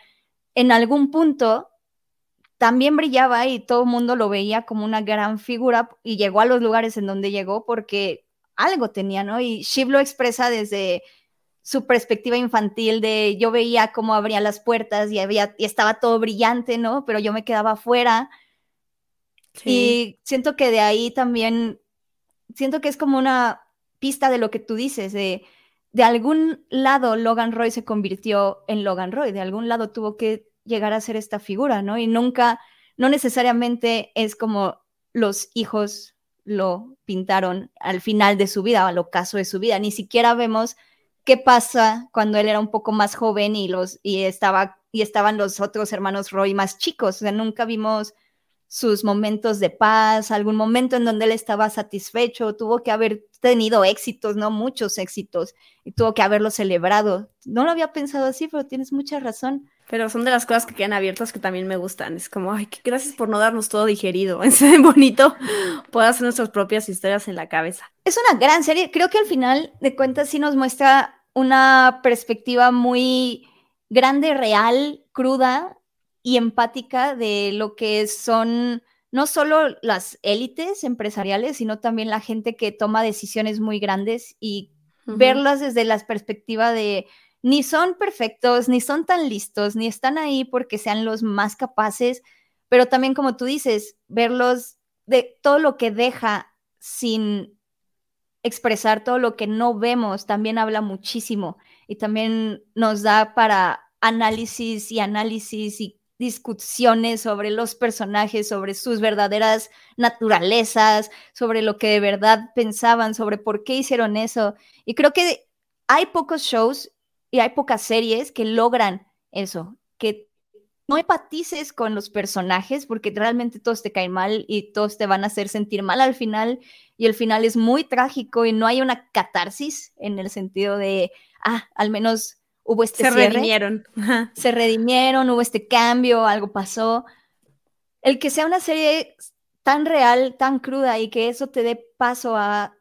En algún punto también brillaba y todo el mundo lo veía como una gran figura y llegó a los lugares en donde llegó porque algo tenía, ¿no? Y Shiv lo expresa desde su perspectiva infantil de yo veía cómo abría las puertas y, había, y estaba todo brillante, ¿no? Pero yo me quedaba afuera. Y siento que de ahí también, siento que es como una pista de lo que tú dices, de, de algún lado Logan Roy se convirtió en Logan Roy, de algún lado tuvo que llegar a ser esta figura, ¿no? Y nunca, no necesariamente es como los hijos lo pintaron al final de su vida, al ocaso de su vida. Ni siquiera vemos qué pasa cuando él era un poco más joven y los y estaba y estaban los otros hermanos Roy más chicos. O sea, nunca vimos sus momentos de paz, algún momento en donde él estaba satisfecho, tuvo que haber tenido éxitos, no muchos éxitos, y tuvo que haberlo celebrado. No lo había pensado así, pero tienes mucha razón. Pero son de las cosas que quedan abiertas que también me gustan. Es como, ay, gracias por no darnos todo digerido. Es bonito poder hacer nuestras propias historias en la cabeza. Es una gran serie. Creo que al final de cuentas sí nos muestra una perspectiva muy grande, real, cruda y empática de lo que son no solo las élites empresariales, sino también la gente que toma decisiones muy grandes y verlas desde la perspectiva de ni son perfectos, ni son tan listos, ni están ahí porque sean los más capaces, pero también como tú dices, verlos de todo lo que deja sin expresar, todo lo que no vemos, también habla muchísimo y también nos da para análisis y análisis y discusiones sobre los personajes, sobre sus verdaderas naturalezas, sobre lo que de verdad pensaban, sobre por qué hicieron eso. Y creo que hay pocos shows y hay pocas series que logran eso, que no empatices con los personajes porque realmente todos te caen mal y todos te van a hacer sentir mal al final y el final es muy trágico y no hay una catarsis en el sentido de, ah, al menos hubo este Se redimieron. Se redimieron, hubo este cambio, algo pasó. El que sea una serie tan real, tan cruda y que eso te dé paso a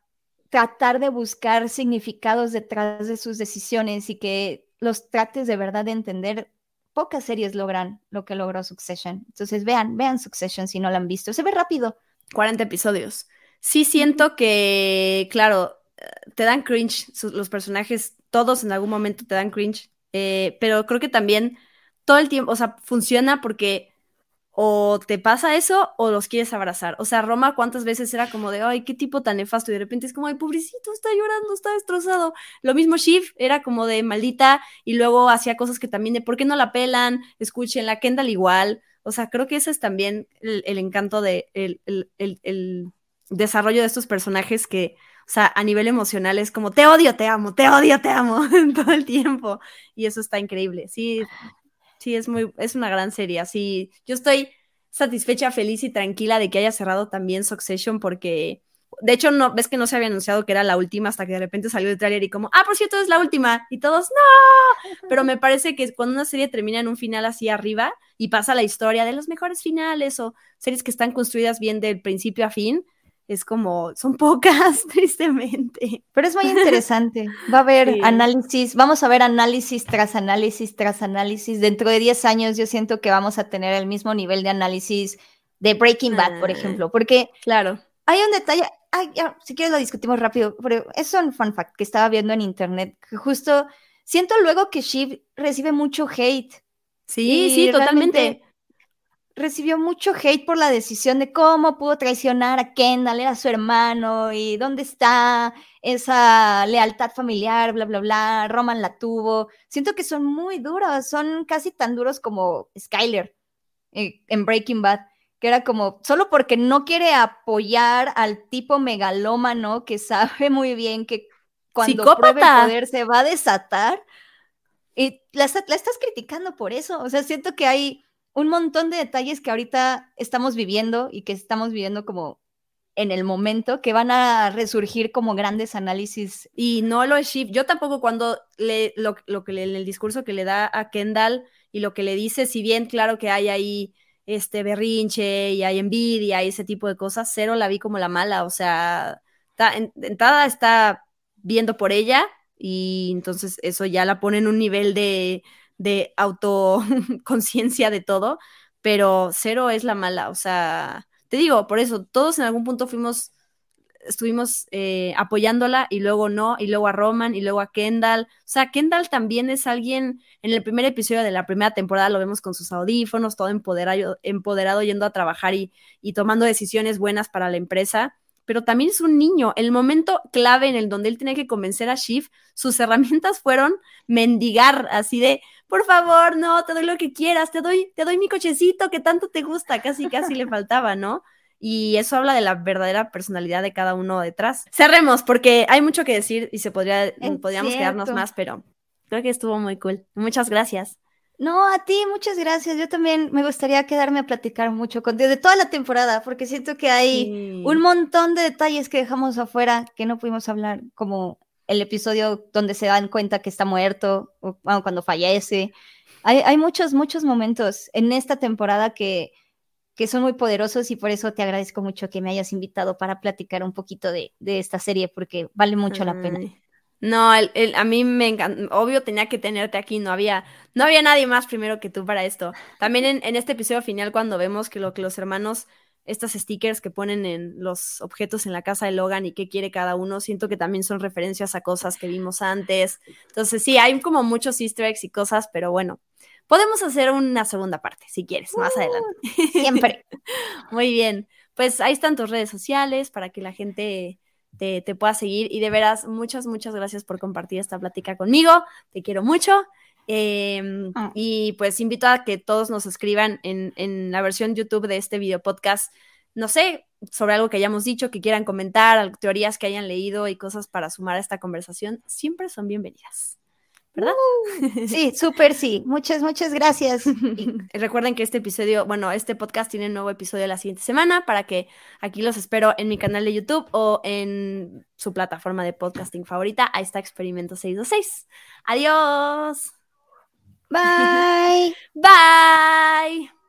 tratar de buscar significados detrás de sus decisiones y que los trates de verdad de entender. Pocas series logran lo que logró Succession. Entonces vean, vean Succession si no la han visto. Se ve rápido. 40 episodios. Sí siento que, claro, te dan cringe los personajes, todos en algún momento te dan cringe, eh, pero creo que también todo el tiempo, o sea, funciona porque o te pasa eso o los quieres abrazar. O sea, Roma cuántas veces era como de, ay, qué tipo tan nefasto y de repente es como, ay, pobrecito, está llorando, está destrozado. Lo mismo Shiv era como de maldita y luego hacía cosas que también de, ¿por qué no la pelan? Escuchen, la Kendall igual. O sea, creo que ese es también el, encanto de el, el, desarrollo de estos personajes que, o sea, a nivel emocional es como, te odio, te amo, te odio, te amo, todo el tiempo. Y eso está increíble. Sí, Sí, es muy, es una gran serie. Así, yo estoy satisfecha, feliz y tranquila de que haya cerrado también Succession porque de hecho, no, ves que no se había anunciado que era la última hasta que de repente salió el tráiler y como, ah, por cierto, es la última. Y todos, no. Pero me parece que cuando una serie termina en un final así arriba y pasa la historia de los mejores finales o series que están construidas bien del principio a fin, es como, son pocas, tristemente. Pero es muy interesante. Va a haber análisis, vamos a ver análisis tras análisis tras análisis. Dentro de 10 años yo siento que vamos a tener el mismo nivel de análisis de Breaking Bad, por ah, ejemplo, porque claro. hay un detalle, si quieres lo discutimos rápido, pero es un fun fact que estaba viendo en internet, que justo siento luego que Shiv recibe mucho hate. Sí, sí, totalmente. Recibió mucho hate por la decisión de cómo pudo traicionar a Kendall, era su hermano, y dónde está esa lealtad familiar, bla, bla, bla. Roman la tuvo. Siento que son muy duros, son casi tan duros como Skyler eh, en Breaking Bad que era como, solo porque no quiere apoyar al tipo megalómano que sabe muy bien que cuando pruebe el poder se va a desatar, y la, la estás criticando por eso. O sea, siento que hay un montón de detalles que ahorita estamos viviendo y que estamos viviendo como en el momento que van a resurgir como grandes análisis. Y no lo es Shiv. Yo tampoco cuando le, lo, lo que le, el discurso que le da a Kendall y lo que le dice, si bien claro que hay ahí este berrinche y hay envidia y ese tipo de cosas, cero la vi como la mala, o sea, está, entrada está viendo por ella y entonces eso ya la pone en un nivel de, de autoconciencia de todo, pero cero es la mala, o sea, te digo, por eso todos en algún punto fuimos estuvimos eh, apoyándola y luego no, y luego a Roman y luego a Kendall. O sea, Kendall también es alguien, en el primer episodio de la primera temporada lo vemos con sus audífonos, todo empoderado, empoderado yendo a trabajar y, y tomando decisiones buenas para la empresa pero también es un niño. El momento clave en el donde él tenía que convencer a Shiv, sus herramientas fueron mendigar, así de, por favor, no, te doy lo que quieras, te doy, te doy mi cochecito que tanto te gusta, casi, casi le faltaba, ¿no? y eso habla de la verdadera personalidad de cada uno detrás. Cerremos porque hay mucho que decir y se podría, podríamos quedarnos más, pero creo que estuvo muy cool. Muchas gracias. No, a ti, muchas gracias. Yo también me gustaría quedarme a platicar mucho contigo de toda la temporada, porque siento que hay un montón de detalles que dejamos afuera que no pudimos hablar, como el episodio donde se dan cuenta que está muerto, o cuando fallece. Hay, hay muchos, muchos momentos en esta temporada que, que son muy poderosos y por eso te agradezco mucho que me hayas invitado para platicar un poquito de, esta serie porque vale mucho la pena. No, el, a mí me encanta, obvio tenía que tenerte aquí, no había, no había nadie más primero que tú para esto. También en, en este episodio final cuando vemos que lo que los hermanos, estas stickers que ponen en los objetos en la casa de Logan y qué quiere cada uno, siento que también son referencias a cosas que vimos antes. Entonces sí, hay como muchos easter eggs y cosas, pero bueno, Podemos hacer una segunda parte, si quieres, más adelante. Uh, siempre. Muy bien. Pues ahí están tus redes sociales para que la gente te, pueda seguir. Y de veras, muchas, muchas gracias por compartir esta plática conmigo. Te quiero mucho. Em, ah. Y pues invito a que todos nos escriban en, en, la versión YouTube de este video podcast, no sé, sobre algo que hayamos dicho, que quieran comentar, teorías que hayan leído y cosas para sumar a esta conversación, siempre son bienvenidas. ¿Verdad? Uh, sí, súper sí. Muchas, muchas gracias. recuerden que este episodio, bueno, este podcast tiene un nuevo episodio la siguiente semana para que aquí los espero en mi canal de YouTube o en su plataforma de podcasting favorita. Ahí está Experimento 626. Adiós. Bye. Bye.